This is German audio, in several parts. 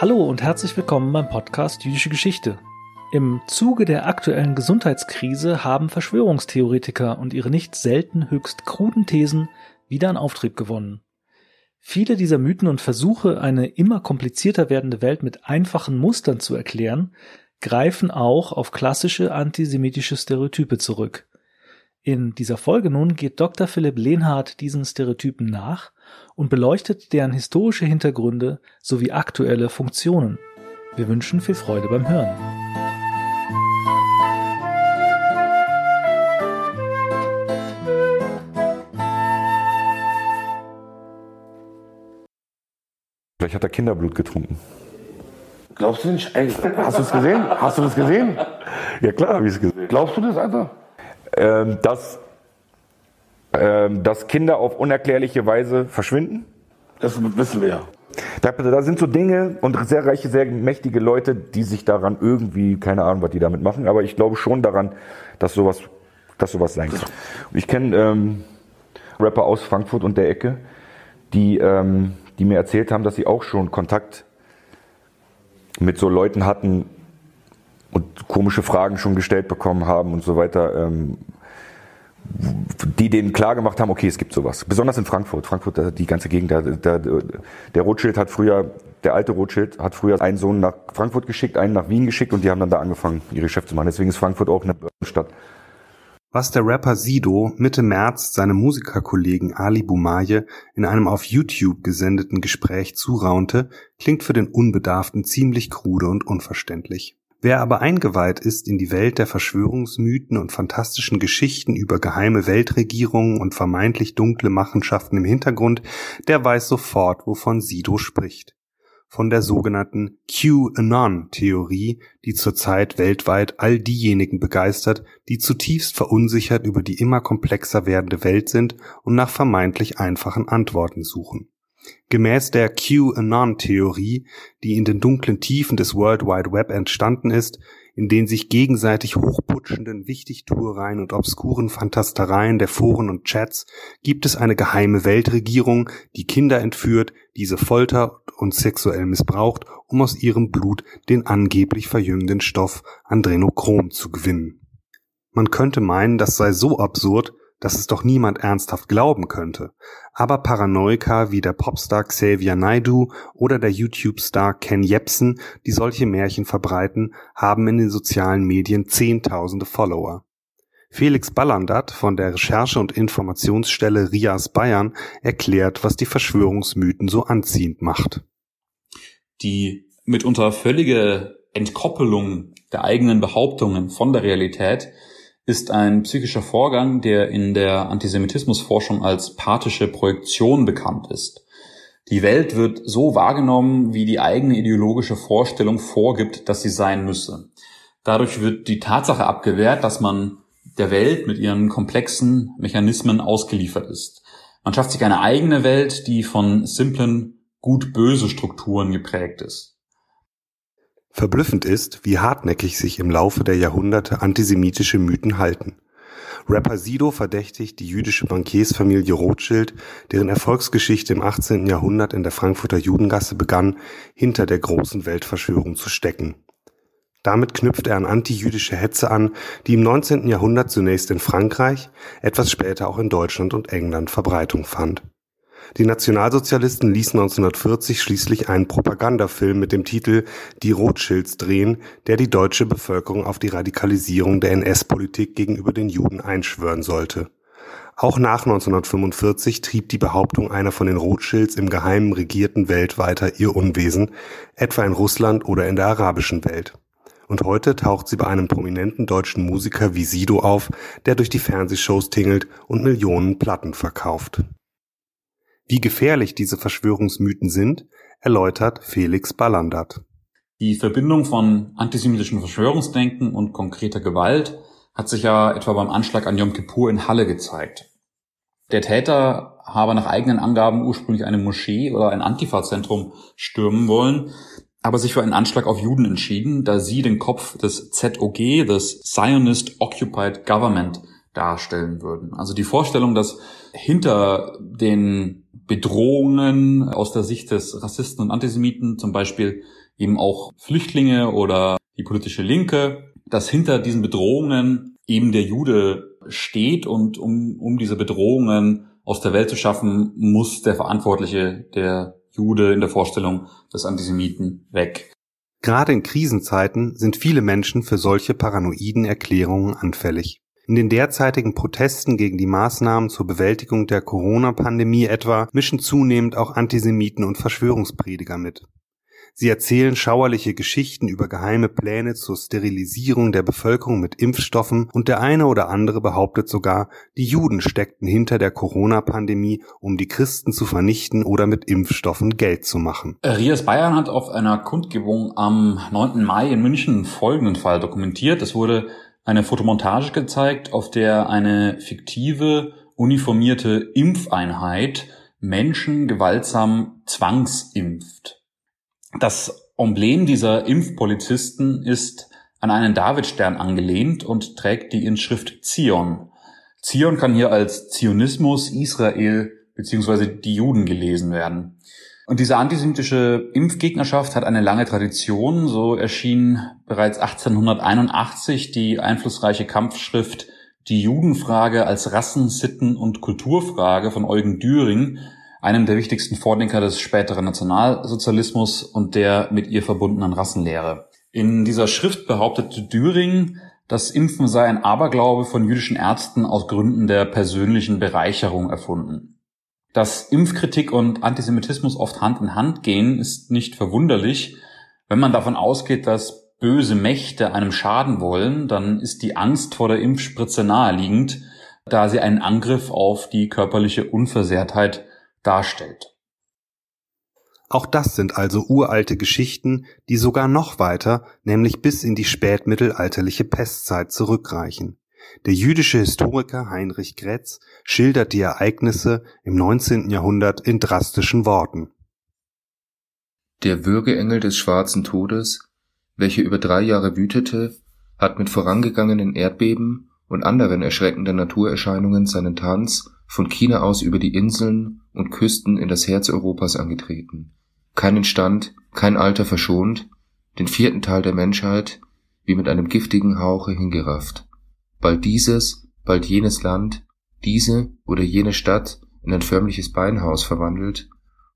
Hallo und herzlich willkommen beim Podcast Jüdische Geschichte. Im Zuge der aktuellen Gesundheitskrise haben Verschwörungstheoretiker und ihre nicht selten höchst kruden Thesen wieder an Auftrieb gewonnen. Viele dieser Mythen und Versuche, eine immer komplizierter werdende Welt mit einfachen Mustern zu erklären, greifen auch auf klassische antisemitische Stereotype zurück. In dieser Folge nun geht Dr. Philipp Lehnhardt diesen Stereotypen nach und beleuchtet deren historische Hintergründe sowie aktuelle Funktionen. Wir wünschen viel Freude beim Hören. Vielleicht hat er Kinderblut getrunken. Glaubst du nicht? Ey, hast du es gesehen? Hast du das gesehen? Ja klar, habe ich es gesehen. Glaubst du das, Alter? Ähm, dass, ähm, dass Kinder auf unerklärliche Weise verschwinden. Das wissen wir ja. Da, da sind so Dinge und sehr reiche, sehr mächtige Leute, die sich daran irgendwie, keine Ahnung, was die damit machen, aber ich glaube schon daran, dass sowas, dass sowas sein kann. Ich kenne ähm, Rapper aus Frankfurt und der Ecke, die, ähm, die mir erzählt haben, dass sie auch schon Kontakt mit so Leuten hatten und komische Fragen schon gestellt bekommen haben und so weiter, ähm, die denen klar gemacht haben, okay, es gibt sowas. Besonders in Frankfurt. Frankfurt, die ganze Gegend, der, der, der Rothschild hat früher, der alte Rothschild hat früher einen Sohn nach Frankfurt geschickt, einen nach Wien geschickt und die haben dann da angefangen, ihre Geschäfte zu machen. Deswegen ist Frankfurt auch eine Stadt. Was der Rapper Sido Mitte März seinem Musikerkollegen Ali Boumaier in einem auf YouTube gesendeten Gespräch zuraunte, klingt für den Unbedarften ziemlich krude und unverständlich. Wer aber eingeweiht ist in die Welt der Verschwörungsmythen und fantastischen Geschichten über geheime Weltregierungen und vermeintlich dunkle Machenschaften im Hintergrund, der weiß sofort, wovon Sido spricht von der sogenannten QAnon-Theorie, die zurzeit weltweit all diejenigen begeistert, die zutiefst verunsichert über die immer komplexer werdende Welt sind und nach vermeintlich einfachen Antworten suchen. Gemäß der QAnon-Theorie, die in den dunklen Tiefen des World Wide Web entstanden ist, in den sich gegenseitig hochputschenden Wichtigtuereien und obskuren Fantastereien der Foren und Chats gibt es eine geheime Weltregierung, die Kinder entführt, diese foltert und sexuell missbraucht, um aus ihrem Blut den angeblich verjüngenden Stoff Adrenochrom zu gewinnen. Man könnte meinen, das sei so absurd, dass es doch niemand ernsthaft glauben könnte. Aber Paranoiker wie der Popstar Xavier Naidu oder der YouTube-Star Ken Jebsen, die solche Märchen verbreiten, haben in den sozialen Medien zehntausende Follower. Felix Ballandert von der Recherche- und Informationsstelle RIAS Bayern erklärt, was die Verschwörungsmythen so anziehend macht. Die mitunter völlige Entkoppelung der eigenen Behauptungen von der Realität ist ein psychischer Vorgang, der in der Antisemitismusforschung als pathische Projektion bekannt ist. Die Welt wird so wahrgenommen, wie die eigene ideologische Vorstellung vorgibt, dass sie sein müsse. Dadurch wird die Tatsache abgewehrt, dass man der Welt mit ihren komplexen Mechanismen ausgeliefert ist. Man schafft sich eine eigene Welt, die von simplen gut-böse Strukturen geprägt ist. Verblüffend ist, wie hartnäckig sich im Laufe der Jahrhunderte antisemitische Mythen halten. Rapper Sido verdächtigt die jüdische Bankiersfamilie Rothschild, deren Erfolgsgeschichte im 18. Jahrhundert in der Frankfurter Judengasse begann, hinter der großen Weltverschwörung zu stecken. Damit knüpft er an antijüdische Hetze an, die im 19. Jahrhundert zunächst in Frankreich, etwas später auch in Deutschland und England Verbreitung fand die Nationalsozialisten ließen 1940 schließlich einen Propagandafilm mit dem Titel Die Rothschilds drehen, der die deutsche Bevölkerung auf die Radikalisierung der NS-Politik gegenüber den Juden einschwören sollte. Auch nach 1945 trieb die Behauptung einer von den Rothschilds im Geheimen regierten Welt weiter ihr Unwesen, etwa in Russland oder in der arabischen Welt. Und heute taucht sie bei einem prominenten deutschen Musiker wie Sido auf, der durch die Fernsehshows tingelt und Millionen Platten verkauft. Wie gefährlich diese Verschwörungsmythen sind, erläutert Felix Ballandert. Die Verbindung von antisemitischen Verschwörungsdenken und konkreter Gewalt hat sich ja etwa beim Anschlag an Yom Kippur in Halle gezeigt. Der Täter habe nach eigenen Angaben ursprünglich eine Moschee oder ein Antifa-Zentrum stürmen wollen, aber sich für einen Anschlag auf Juden entschieden, da sie den Kopf des ZOG, des Zionist Occupied Government, darstellen würden. Also die Vorstellung, dass hinter den Bedrohungen aus der Sicht des Rassisten und Antisemiten, zum Beispiel eben auch Flüchtlinge oder die politische Linke, dass hinter diesen Bedrohungen eben der Jude steht und um, um diese Bedrohungen aus der Welt zu schaffen, muss der Verantwortliche, der Jude in der Vorstellung des Antisemiten weg. Gerade in Krisenzeiten sind viele Menschen für solche paranoiden Erklärungen anfällig. In den derzeitigen Protesten gegen die Maßnahmen zur Bewältigung der Corona-Pandemie etwa mischen zunehmend auch Antisemiten und Verschwörungsprediger mit. Sie erzählen schauerliche Geschichten über geheime Pläne zur Sterilisierung der Bevölkerung mit Impfstoffen und der eine oder andere behauptet sogar, die Juden steckten hinter der Corona-Pandemie, um die Christen zu vernichten oder mit Impfstoffen Geld zu machen. Rias Bayern hat auf einer Kundgebung am 9. Mai in München folgenden Fall dokumentiert. Es wurde eine Fotomontage gezeigt, auf der eine fiktive, uniformierte Impfeinheit Menschen gewaltsam zwangsimpft. Das Emblem dieser Impfpolizisten ist an einen Davidstern angelehnt und trägt die Inschrift Zion. Zion kann hier als Zionismus, Israel bzw. die Juden gelesen werden. Und diese antisemitische Impfgegnerschaft hat eine lange Tradition. So erschien bereits 1881 die einflussreiche Kampfschrift Die Judenfrage als Rassen-, Sitten- und Kulturfrage von Eugen Düring, einem der wichtigsten Vordenker des späteren Nationalsozialismus und der mit ihr verbundenen Rassenlehre. In dieser Schrift behauptete Düring, das Impfen sei ein Aberglaube von jüdischen Ärzten aus Gründen der persönlichen Bereicherung erfunden. Dass Impfkritik und Antisemitismus oft Hand in Hand gehen, ist nicht verwunderlich. Wenn man davon ausgeht, dass böse Mächte einem schaden wollen, dann ist die Angst vor der Impfspritze naheliegend, da sie einen Angriff auf die körperliche Unversehrtheit darstellt. Auch das sind also uralte Geschichten, die sogar noch weiter, nämlich bis in die spätmittelalterliche Pestzeit zurückreichen. Der jüdische Historiker Heinrich Grätz schildert die Ereignisse im 19. Jahrhundert in drastischen Worten. Der Würgeengel des schwarzen Todes, welcher über drei Jahre wütete, hat mit vorangegangenen Erdbeben und anderen erschreckenden Naturerscheinungen seinen Tanz von China aus über die Inseln und Küsten in das Herz Europas angetreten. Keinen Stand, kein Alter verschont, den vierten Teil der Menschheit wie mit einem giftigen Hauche hingerafft. Bald dieses, bald jenes Land, diese oder jene Stadt in ein förmliches Beinhaus verwandelt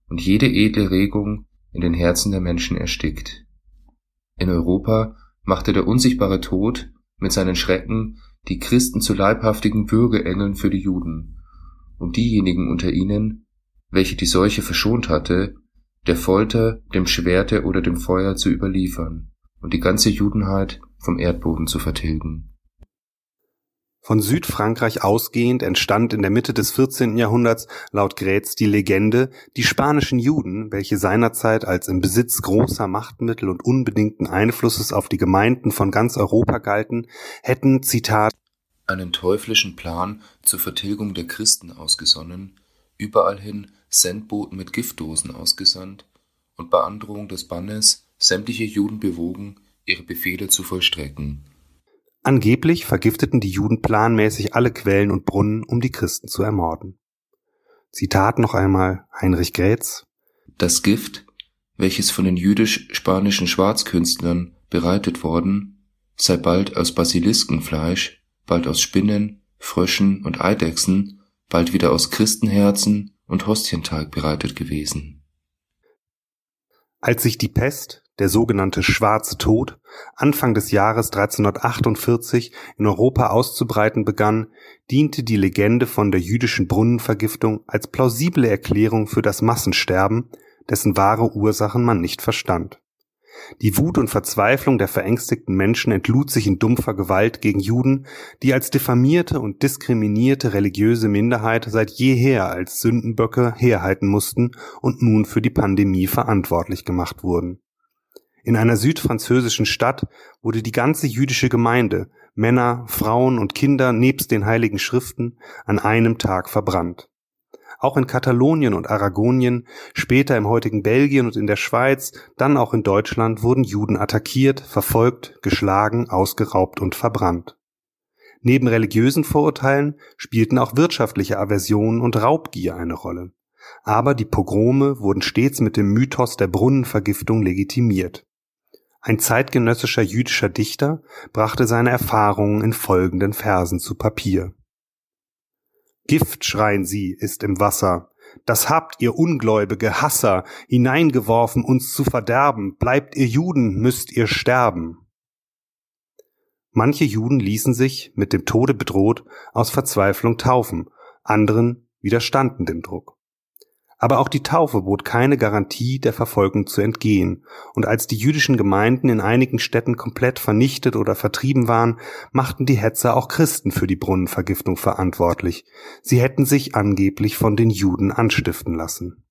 und jede edle Regung in den Herzen der Menschen erstickt. In Europa machte der unsichtbare Tod mit seinen Schrecken die Christen zu leibhaftigen Würgeengeln für die Juden und diejenigen unter ihnen, welche die Seuche verschont hatte, der Folter, dem Schwerte oder dem Feuer zu überliefern und die ganze Judenheit vom Erdboden zu vertilgen. Von Südfrankreich ausgehend entstand in der Mitte des 14. Jahrhunderts laut Grätz die Legende, die spanischen Juden, welche seinerzeit als im Besitz großer Machtmittel und unbedingten Einflusses auf die Gemeinden von ganz Europa galten, hätten, Zitat, einen teuflischen Plan zur Vertilgung der Christen ausgesonnen, überall hin Sendboten mit Giftdosen ausgesandt und bei Androhung des Bannes sämtliche Juden bewogen, ihre Befehle zu vollstrecken. Angeblich vergifteten die Juden planmäßig alle Quellen und Brunnen, um die Christen zu ermorden. Zitat noch einmal Heinrich Grätz. Das Gift, welches von den jüdisch-spanischen Schwarzkünstlern bereitet worden, sei bald aus Basiliskenfleisch, bald aus Spinnen, Fröschen und Eidechsen, bald wieder aus Christenherzen und Hostienteig bereitet gewesen. Als sich die Pest, der sogenannte Schwarze Tod, Anfang des Jahres 1348 in Europa auszubreiten begann, diente die Legende von der jüdischen Brunnenvergiftung als plausible Erklärung für das Massensterben, dessen wahre Ursachen man nicht verstand. Die Wut und Verzweiflung der verängstigten Menschen entlud sich in dumpfer Gewalt gegen Juden, die als diffamierte und diskriminierte religiöse Minderheit seit jeher als Sündenböcke herhalten mussten und nun für die Pandemie verantwortlich gemacht wurden. In einer südfranzösischen Stadt wurde die ganze jüdische Gemeinde, Männer, Frauen und Kinder nebst den heiligen Schriften, an einem Tag verbrannt. Auch in Katalonien und Aragonien, später im heutigen Belgien und in der Schweiz, dann auch in Deutschland wurden Juden attackiert, verfolgt, geschlagen, ausgeraubt und verbrannt. Neben religiösen Vorurteilen spielten auch wirtschaftliche Aversionen und Raubgier eine Rolle. Aber die Pogrome wurden stets mit dem Mythos der Brunnenvergiftung legitimiert. Ein zeitgenössischer jüdischer Dichter brachte seine Erfahrungen in folgenden Versen zu Papier. Gift, schreien sie, ist im Wasser, das habt ihr ungläubige Hasser hineingeworfen, uns zu verderben, bleibt ihr Juden, müsst ihr sterben. Manche Juden ließen sich, mit dem Tode bedroht, aus Verzweiflung taufen, anderen widerstanden dem Druck. Aber auch die Taufe bot keine Garantie, der Verfolgung zu entgehen, und als die jüdischen Gemeinden in einigen Städten komplett vernichtet oder vertrieben waren, machten die Hetzer auch Christen für die Brunnenvergiftung verantwortlich. Sie hätten sich angeblich von den Juden anstiften lassen.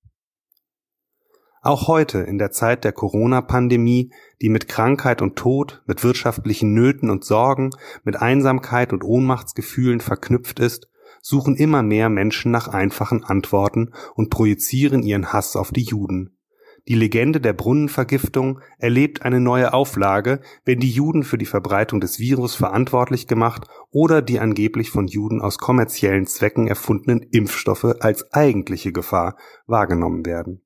Auch heute, in der Zeit der Corona-Pandemie, die mit Krankheit und Tod, mit wirtschaftlichen Nöten und Sorgen, mit Einsamkeit und Ohnmachtsgefühlen verknüpft ist, suchen immer mehr Menschen nach einfachen Antworten und projizieren ihren Hass auf die Juden. Die Legende der Brunnenvergiftung erlebt eine neue Auflage, wenn die Juden für die Verbreitung des Virus verantwortlich gemacht oder die angeblich von Juden aus kommerziellen Zwecken erfundenen Impfstoffe als eigentliche Gefahr wahrgenommen werden.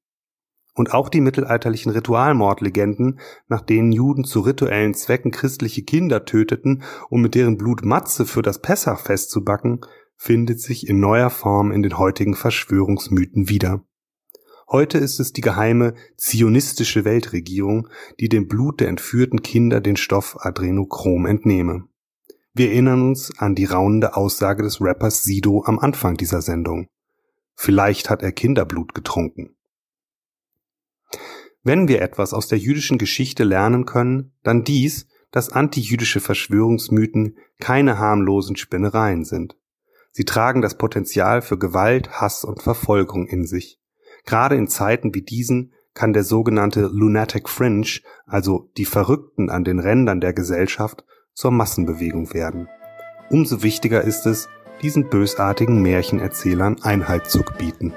Und auch die mittelalterlichen Ritualmordlegenden, nach denen Juden zu rituellen Zwecken christliche Kinder töteten, um mit deren Blut Matze für das Pessachfest zu backen, findet sich in neuer Form in den heutigen Verschwörungsmythen wieder. Heute ist es die geheime zionistische Weltregierung, die dem Blut der entführten Kinder den Stoff Adrenochrom entnehme. Wir erinnern uns an die raunende Aussage des Rappers Sido am Anfang dieser Sendung. Vielleicht hat er Kinderblut getrunken. Wenn wir etwas aus der jüdischen Geschichte lernen können, dann dies, dass antijüdische Verschwörungsmythen keine harmlosen Spinnereien sind. Sie tragen das Potenzial für Gewalt, Hass und Verfolgung in sich. Gerade in Zeiten wie diesen kann der sogenannte Lunatic Fringe, also die Verrückten an den Rändern der Gesellschaft, zur Massenbewegung werden. Umso wichtiger ist es, diesen bösartigen Märchenerzählern Einhalt zu gebieten.